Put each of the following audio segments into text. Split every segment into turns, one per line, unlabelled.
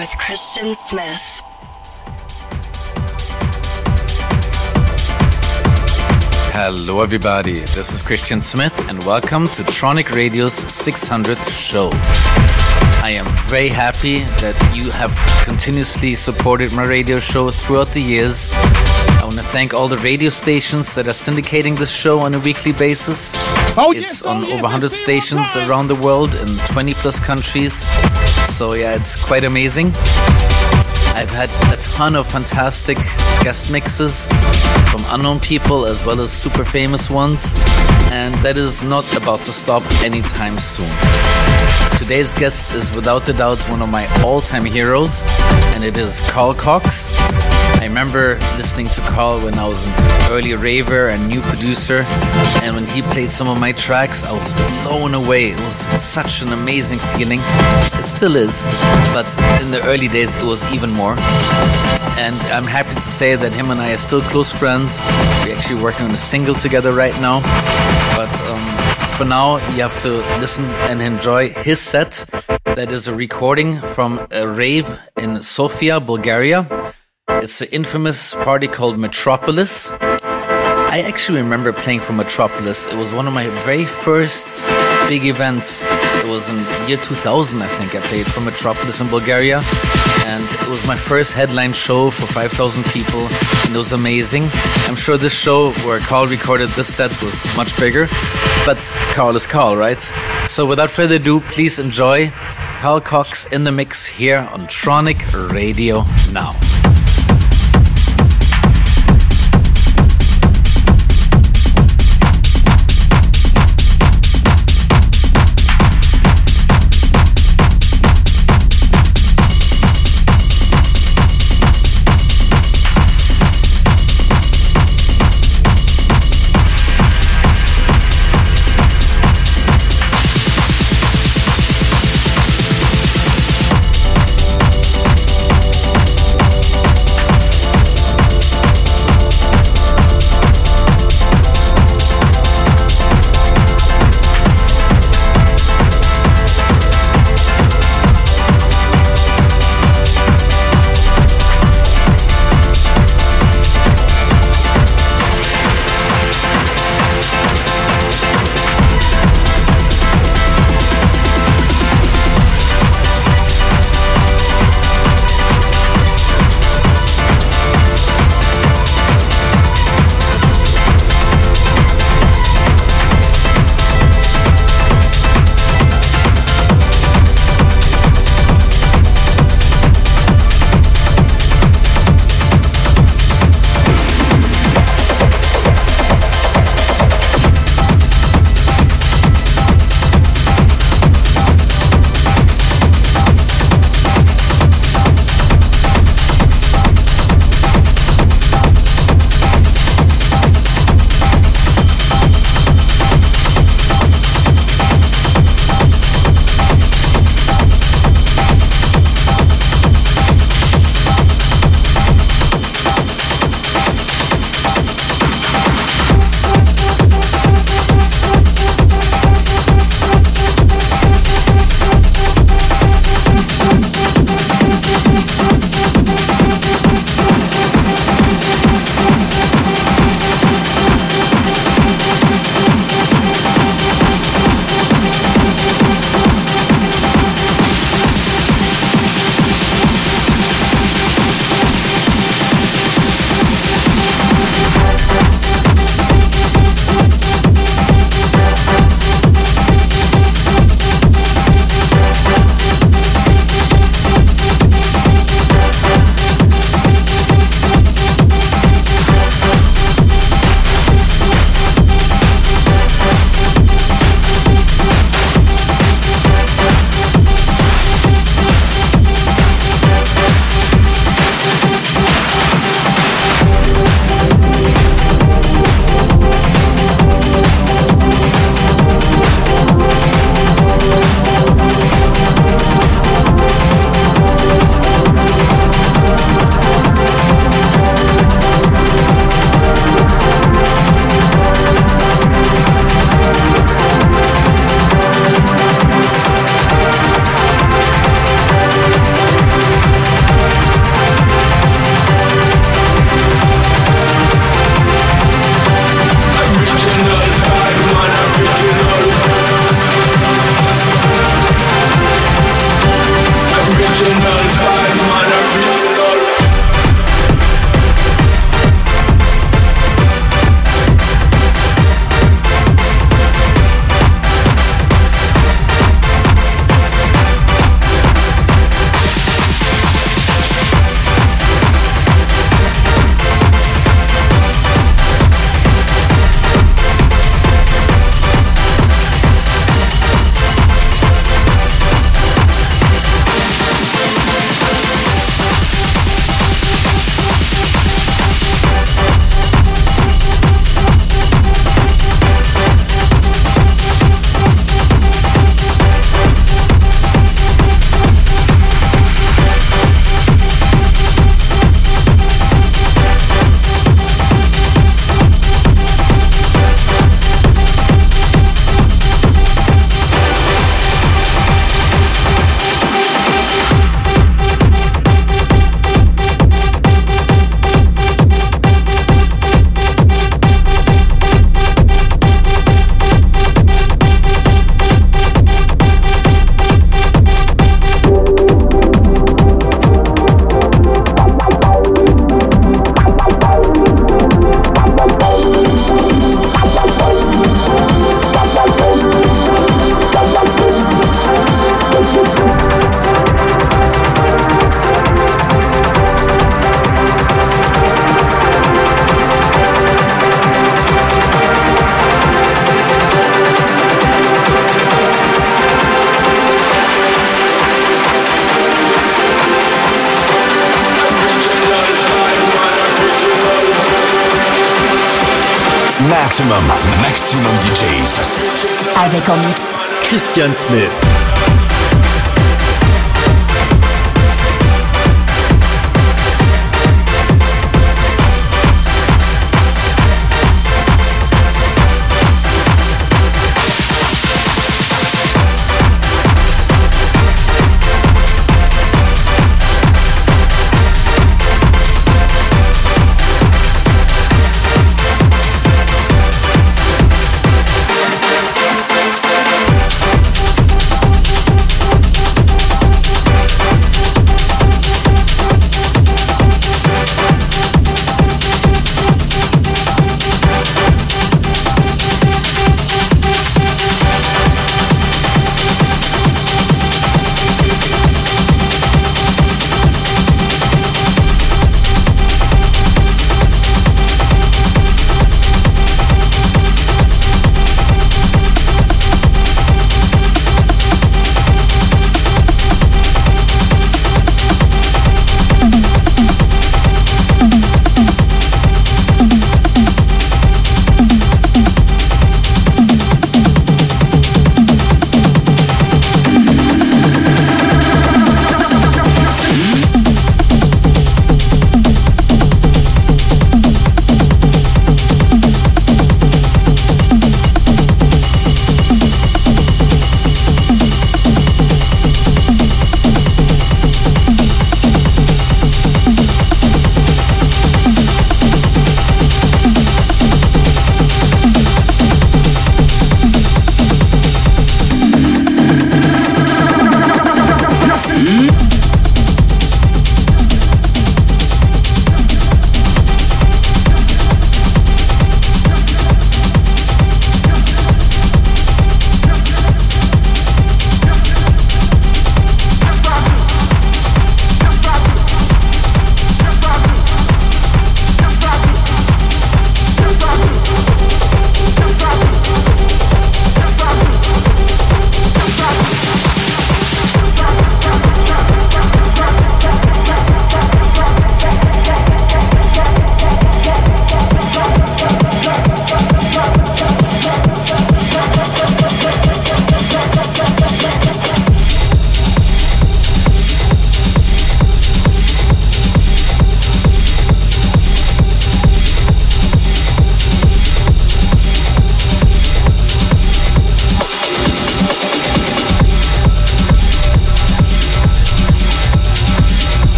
With Christian Smith.
Hello, everybody. This is Christian Smith, and welcome to Tronic Radio's 600th show. I am very happy that you have continuously supported my radio show throughout the years. I want to thank all the radio stations that are syndicating this show on a weekly basis.
Oh,
it's
yes,
on
oh, yes,
over 100 stations around the world in 20 plus countries. So, yeah, it's quite amazing. I've had a ton of fantastic guest mixes from unknown people as well as super famous ones, and that is not about to stop anytime soon. Today's guest is without a doubt one of my all time heroes, and it is Carl Cox. I remember listening to Carl when I was an early raver and new producer, and when he played some of my tracks, I was blown away. It was such an amazing feeling. It still is, but in the early days, it was even more. And I'm happy to say that him and I are still close friends. We're actually working on a single together right now. But um, for now, you have to listen and enjoy his set. That is a recording from a rave in Sofia, Bulgaria. It's an infamous party called Metropolis. I actually remember playing for Metropolis. It was one of my very first big events. It was in year 2000, I think. I played for Metropolis in Bulgaria, and it was my first headline show for 5,000 people, and it was amazing. I'm sure this show where Carl recorded this set was much bigger, but Carl is Carl, right? So without further ado, please enjoy Carl Cox in the mix here on Tronic Radio now.
Maximum, maximum DJs.
Avec en mix.
Christian Smith.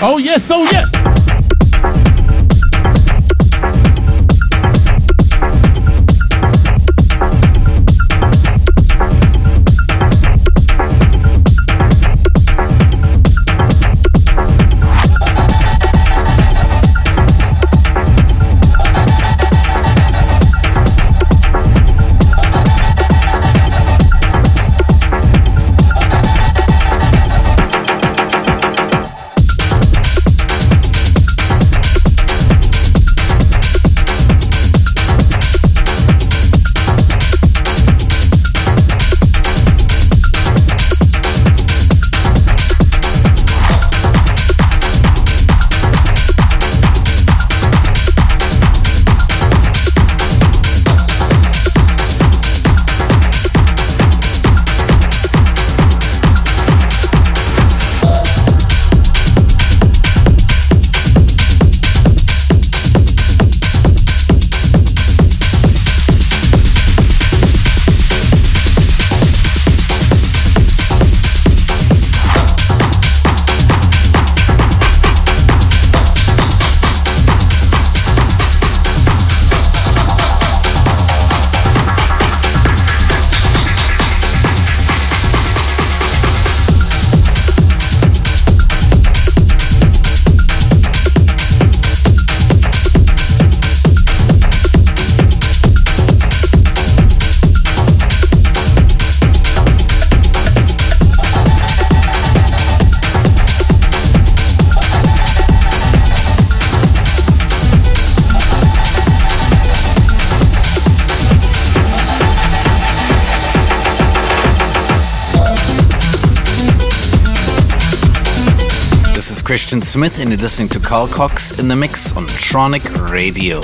Oh, yes, oh, yes.
Christian Smith, and you're listening to Carl Cox in the mix on Tronic Radio.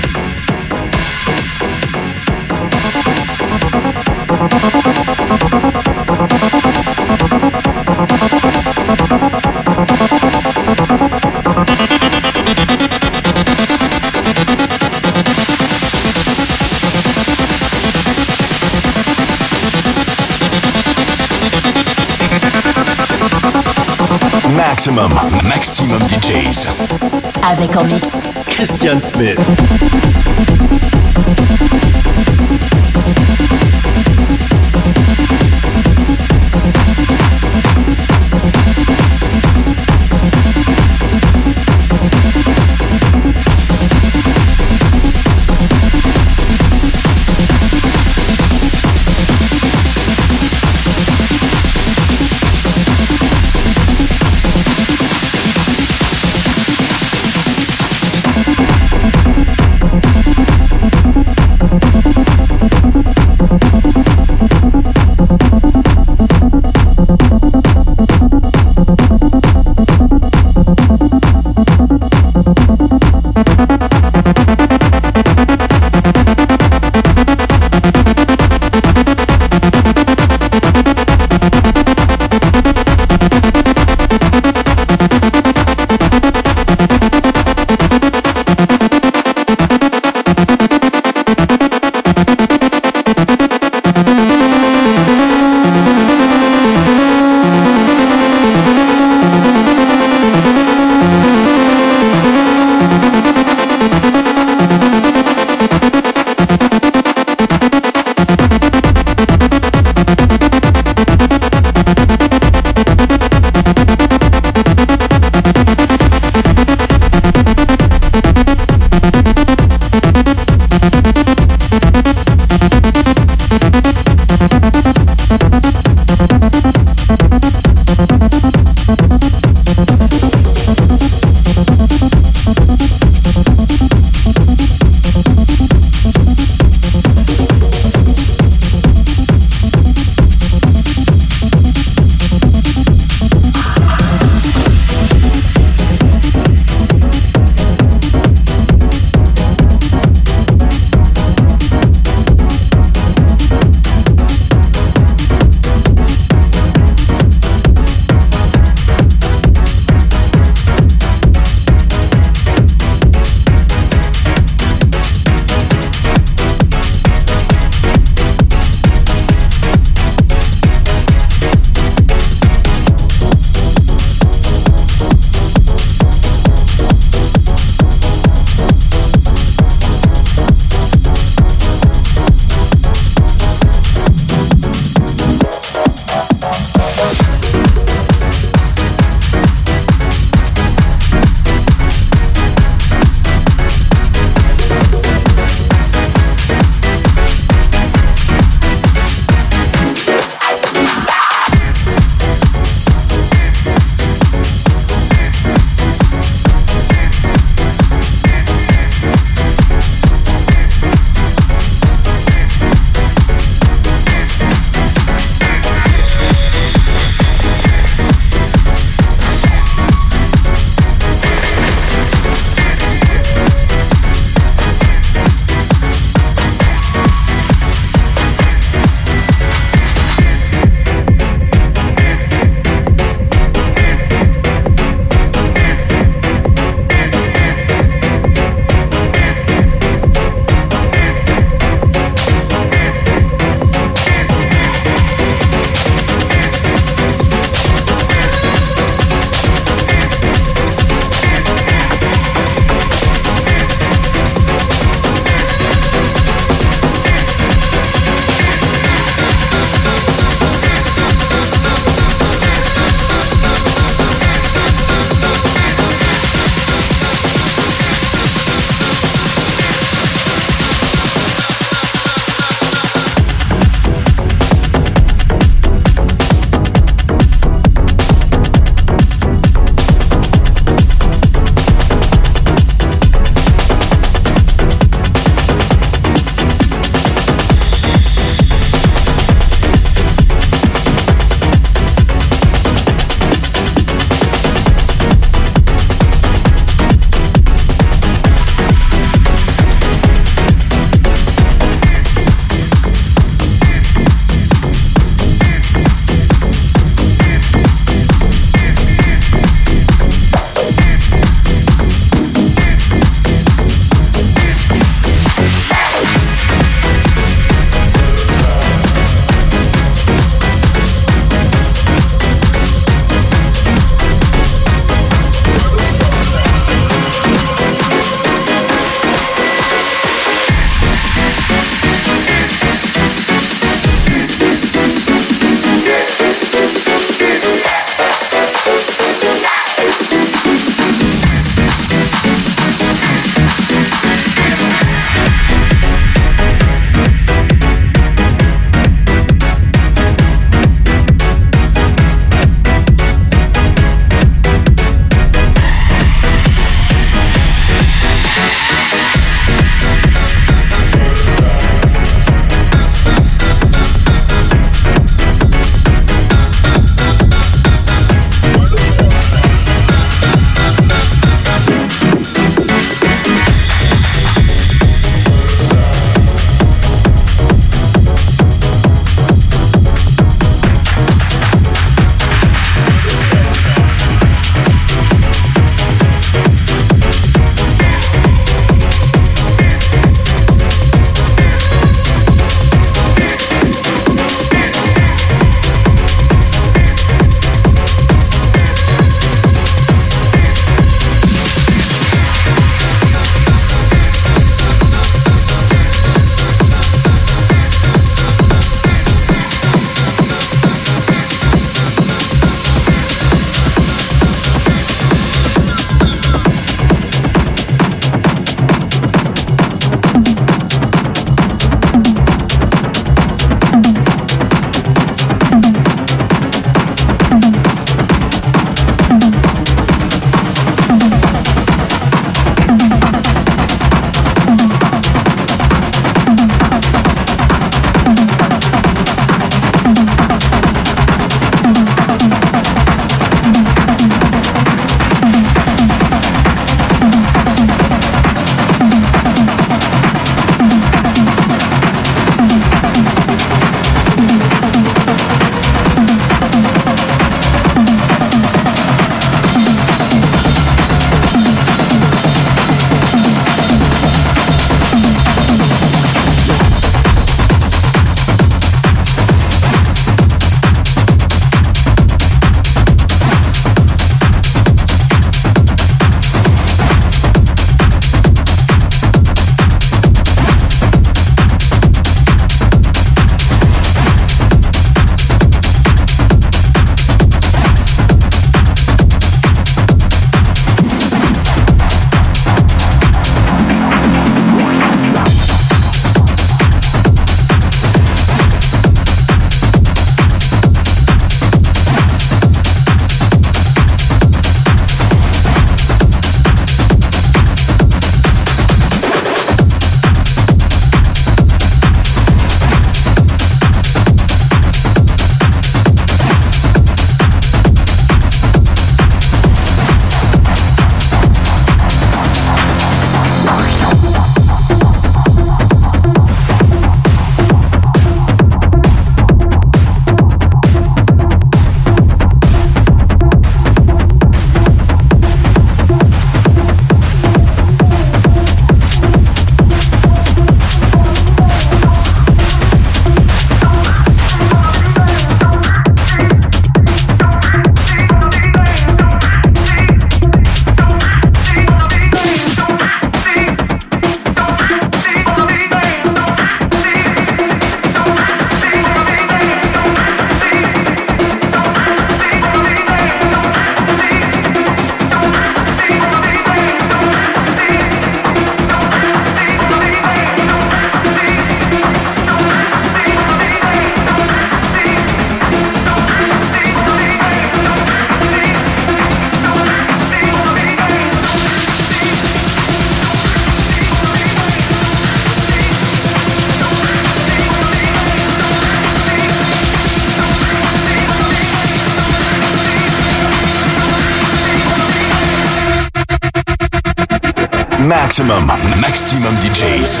Maxximum, Maxximum DJs.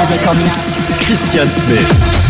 Avec en mix.
Christian Smith.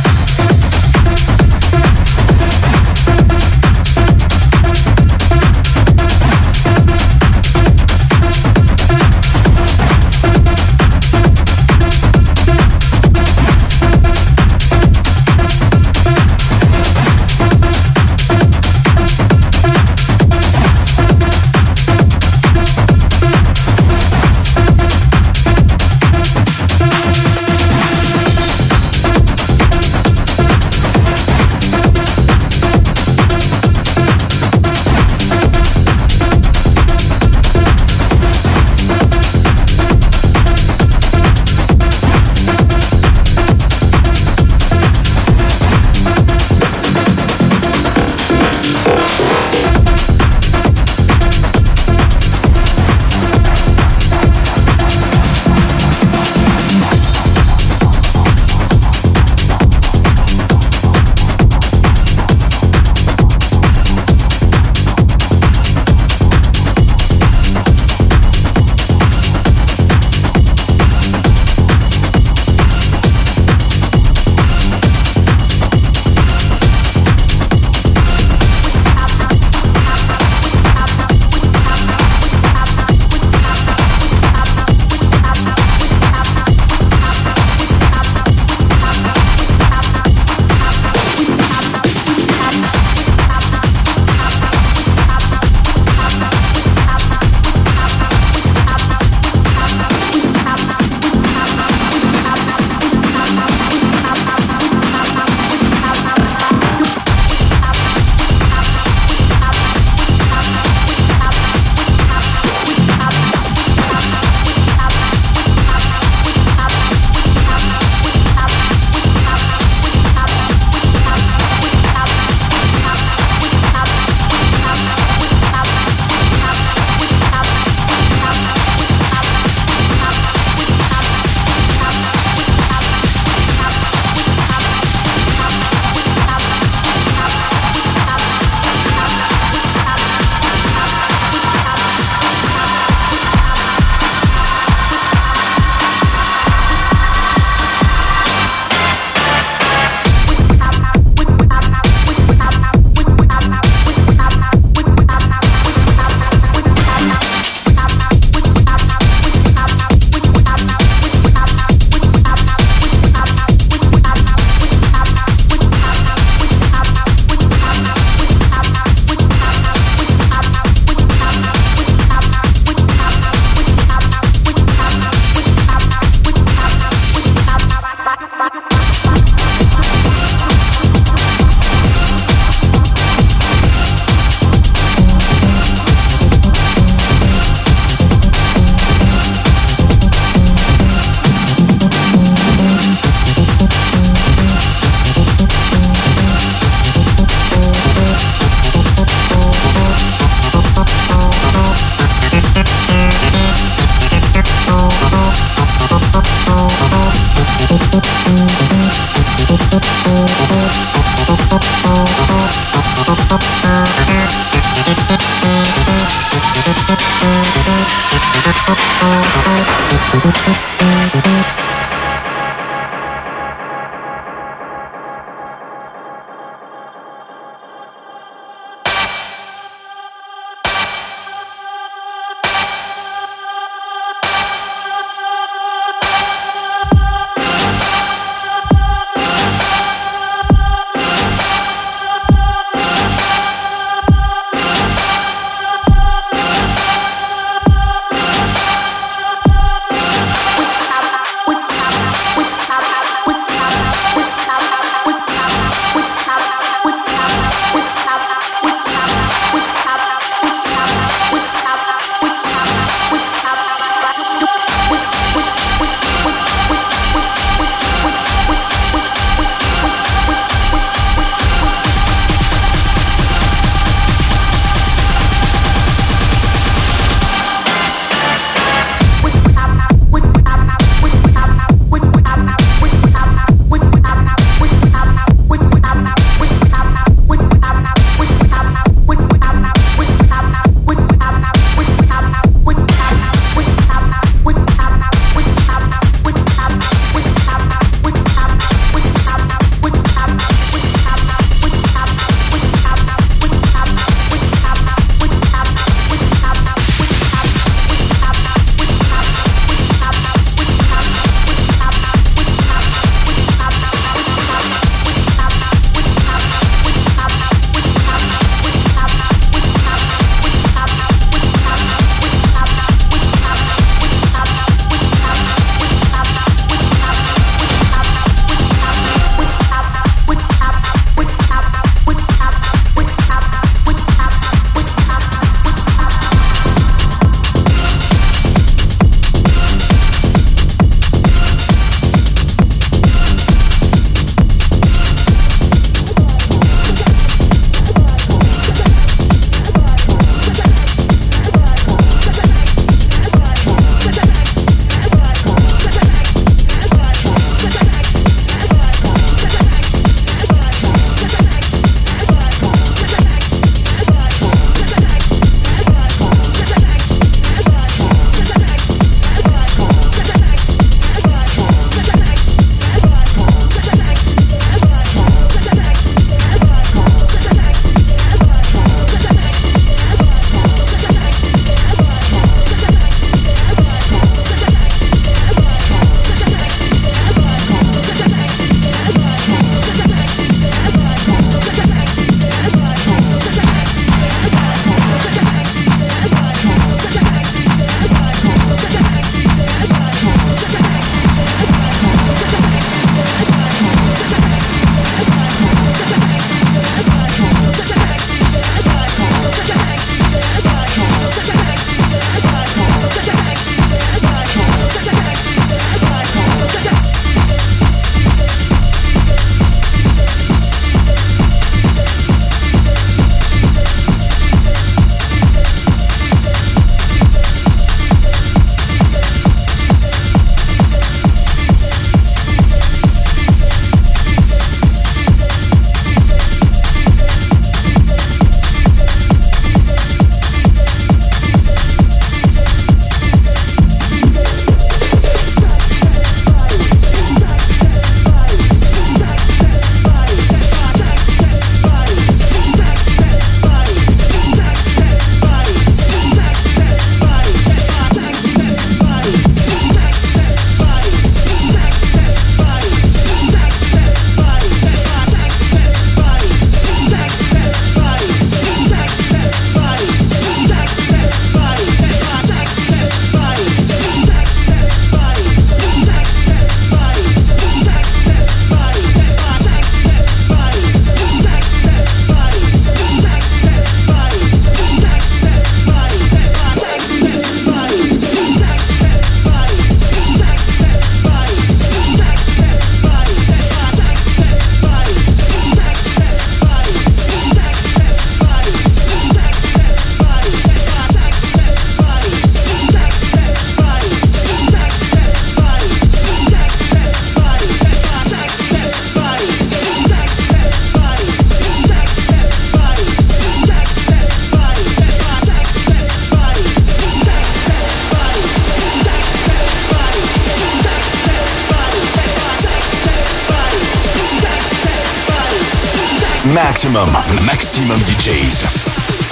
Maxximum, Maxximum DJs.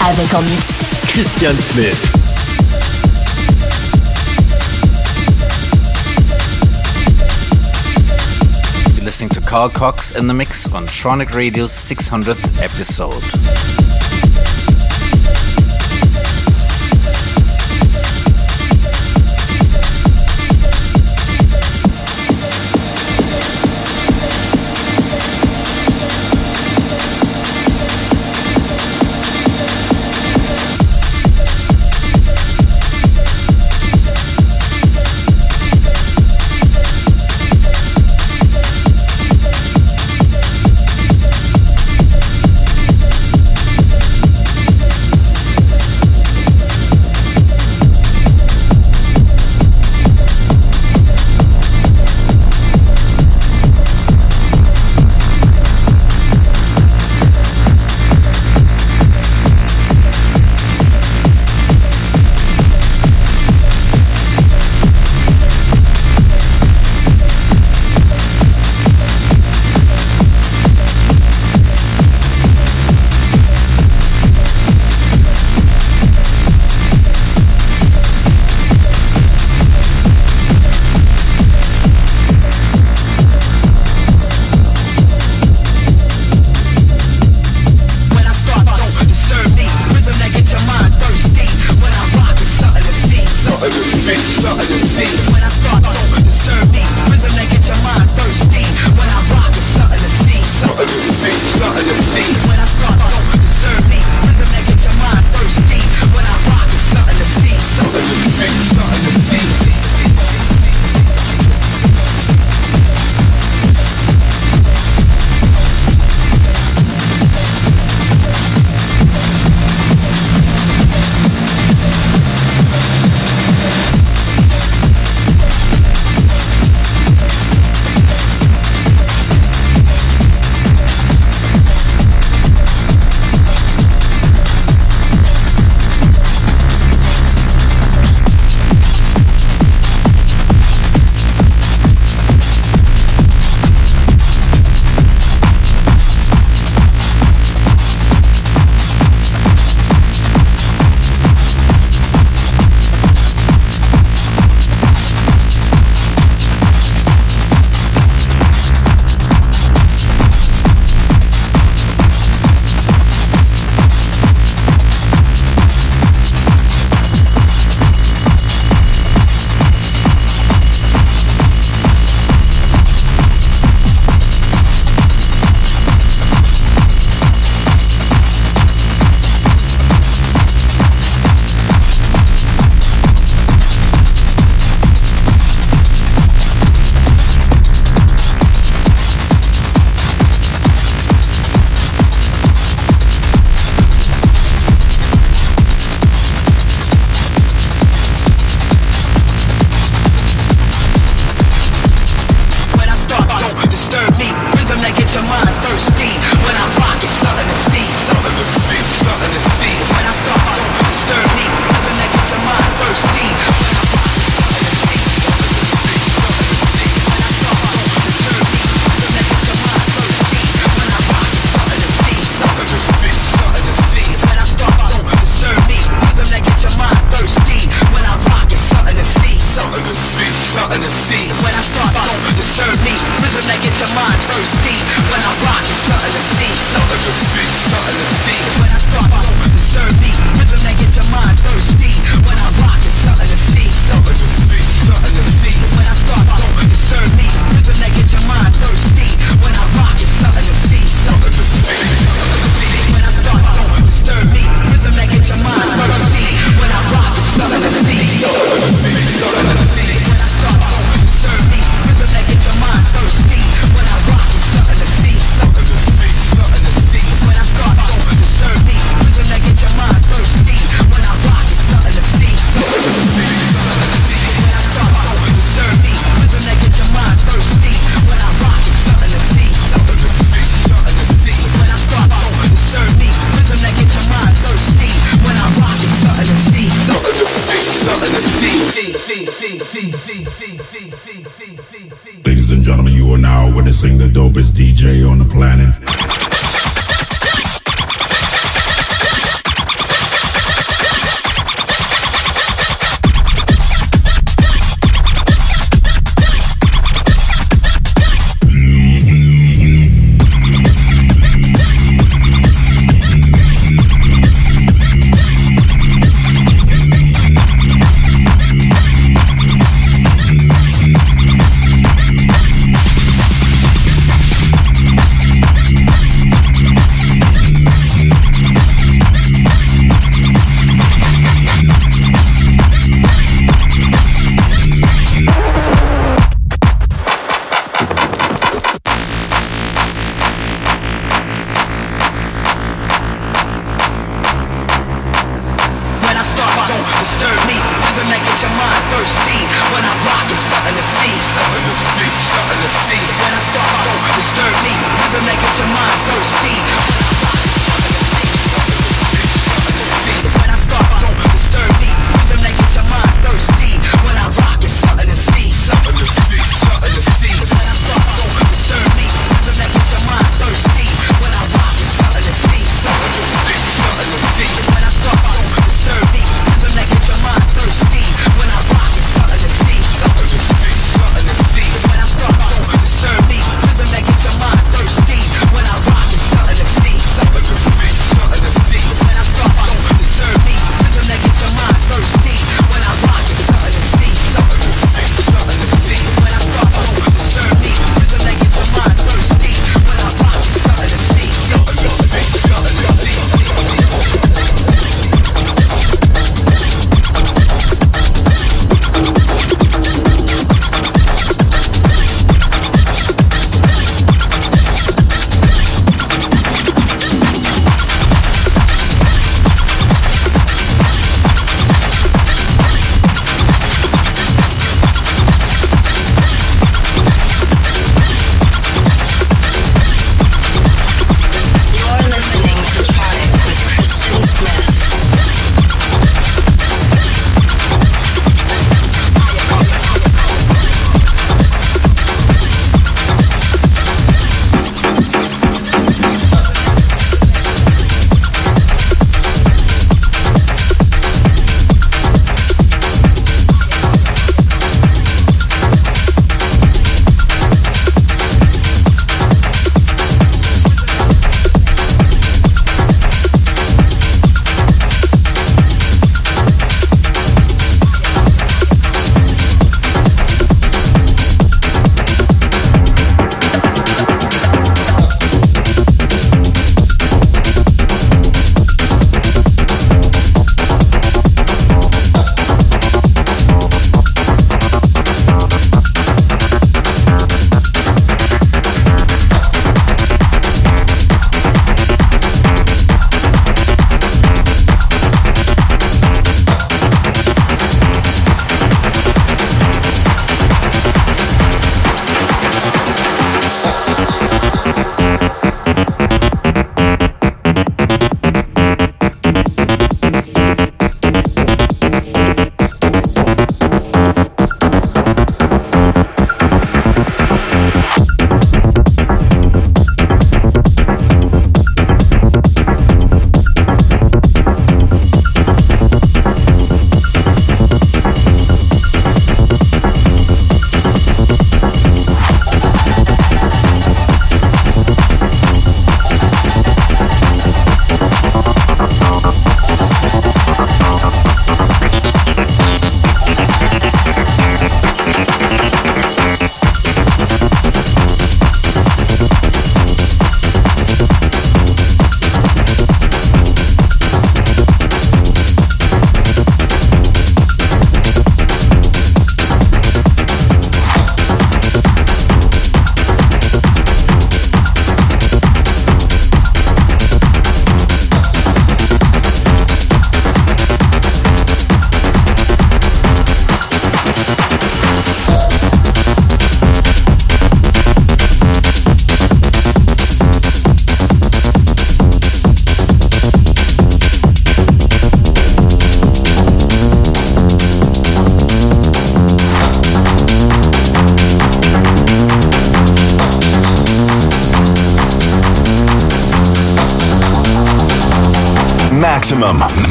Avec en mix.
Christian Smith. You're
listening to Carl Cox in the mix on Tronic Radio's 600th episode.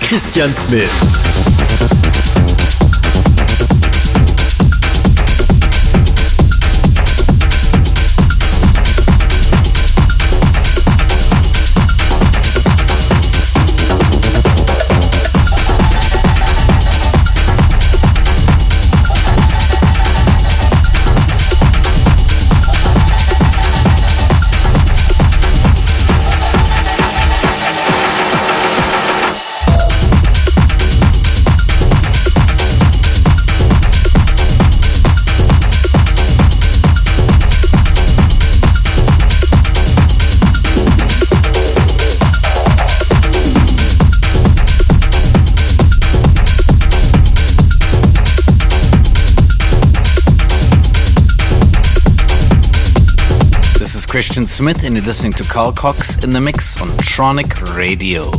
Christian Smith.
Christian Smith, and you're listening to Carl Cox in the mix on Tronic Radio.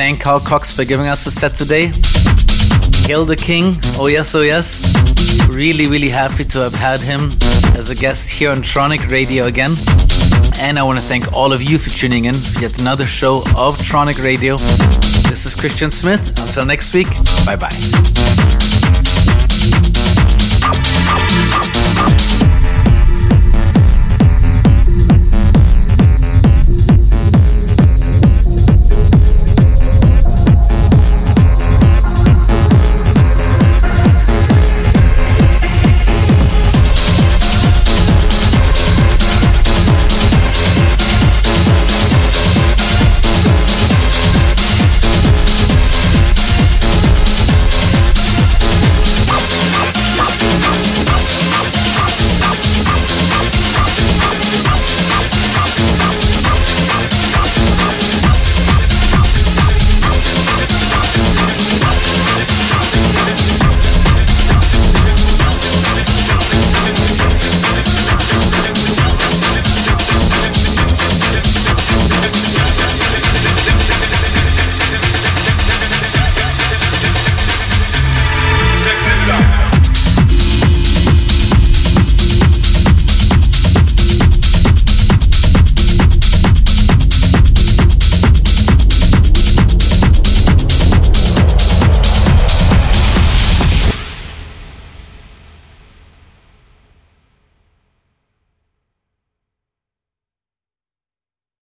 Thank Carl Cox for giving us the set today. The King. Oh, yes, oh, yes. Really, really happy to have had him as a guest here on Tronic Radio again. And I want to thank all of you for tuning in for yet another show of Tronic Radio. This is Christian Smith. Until next week, bye bye.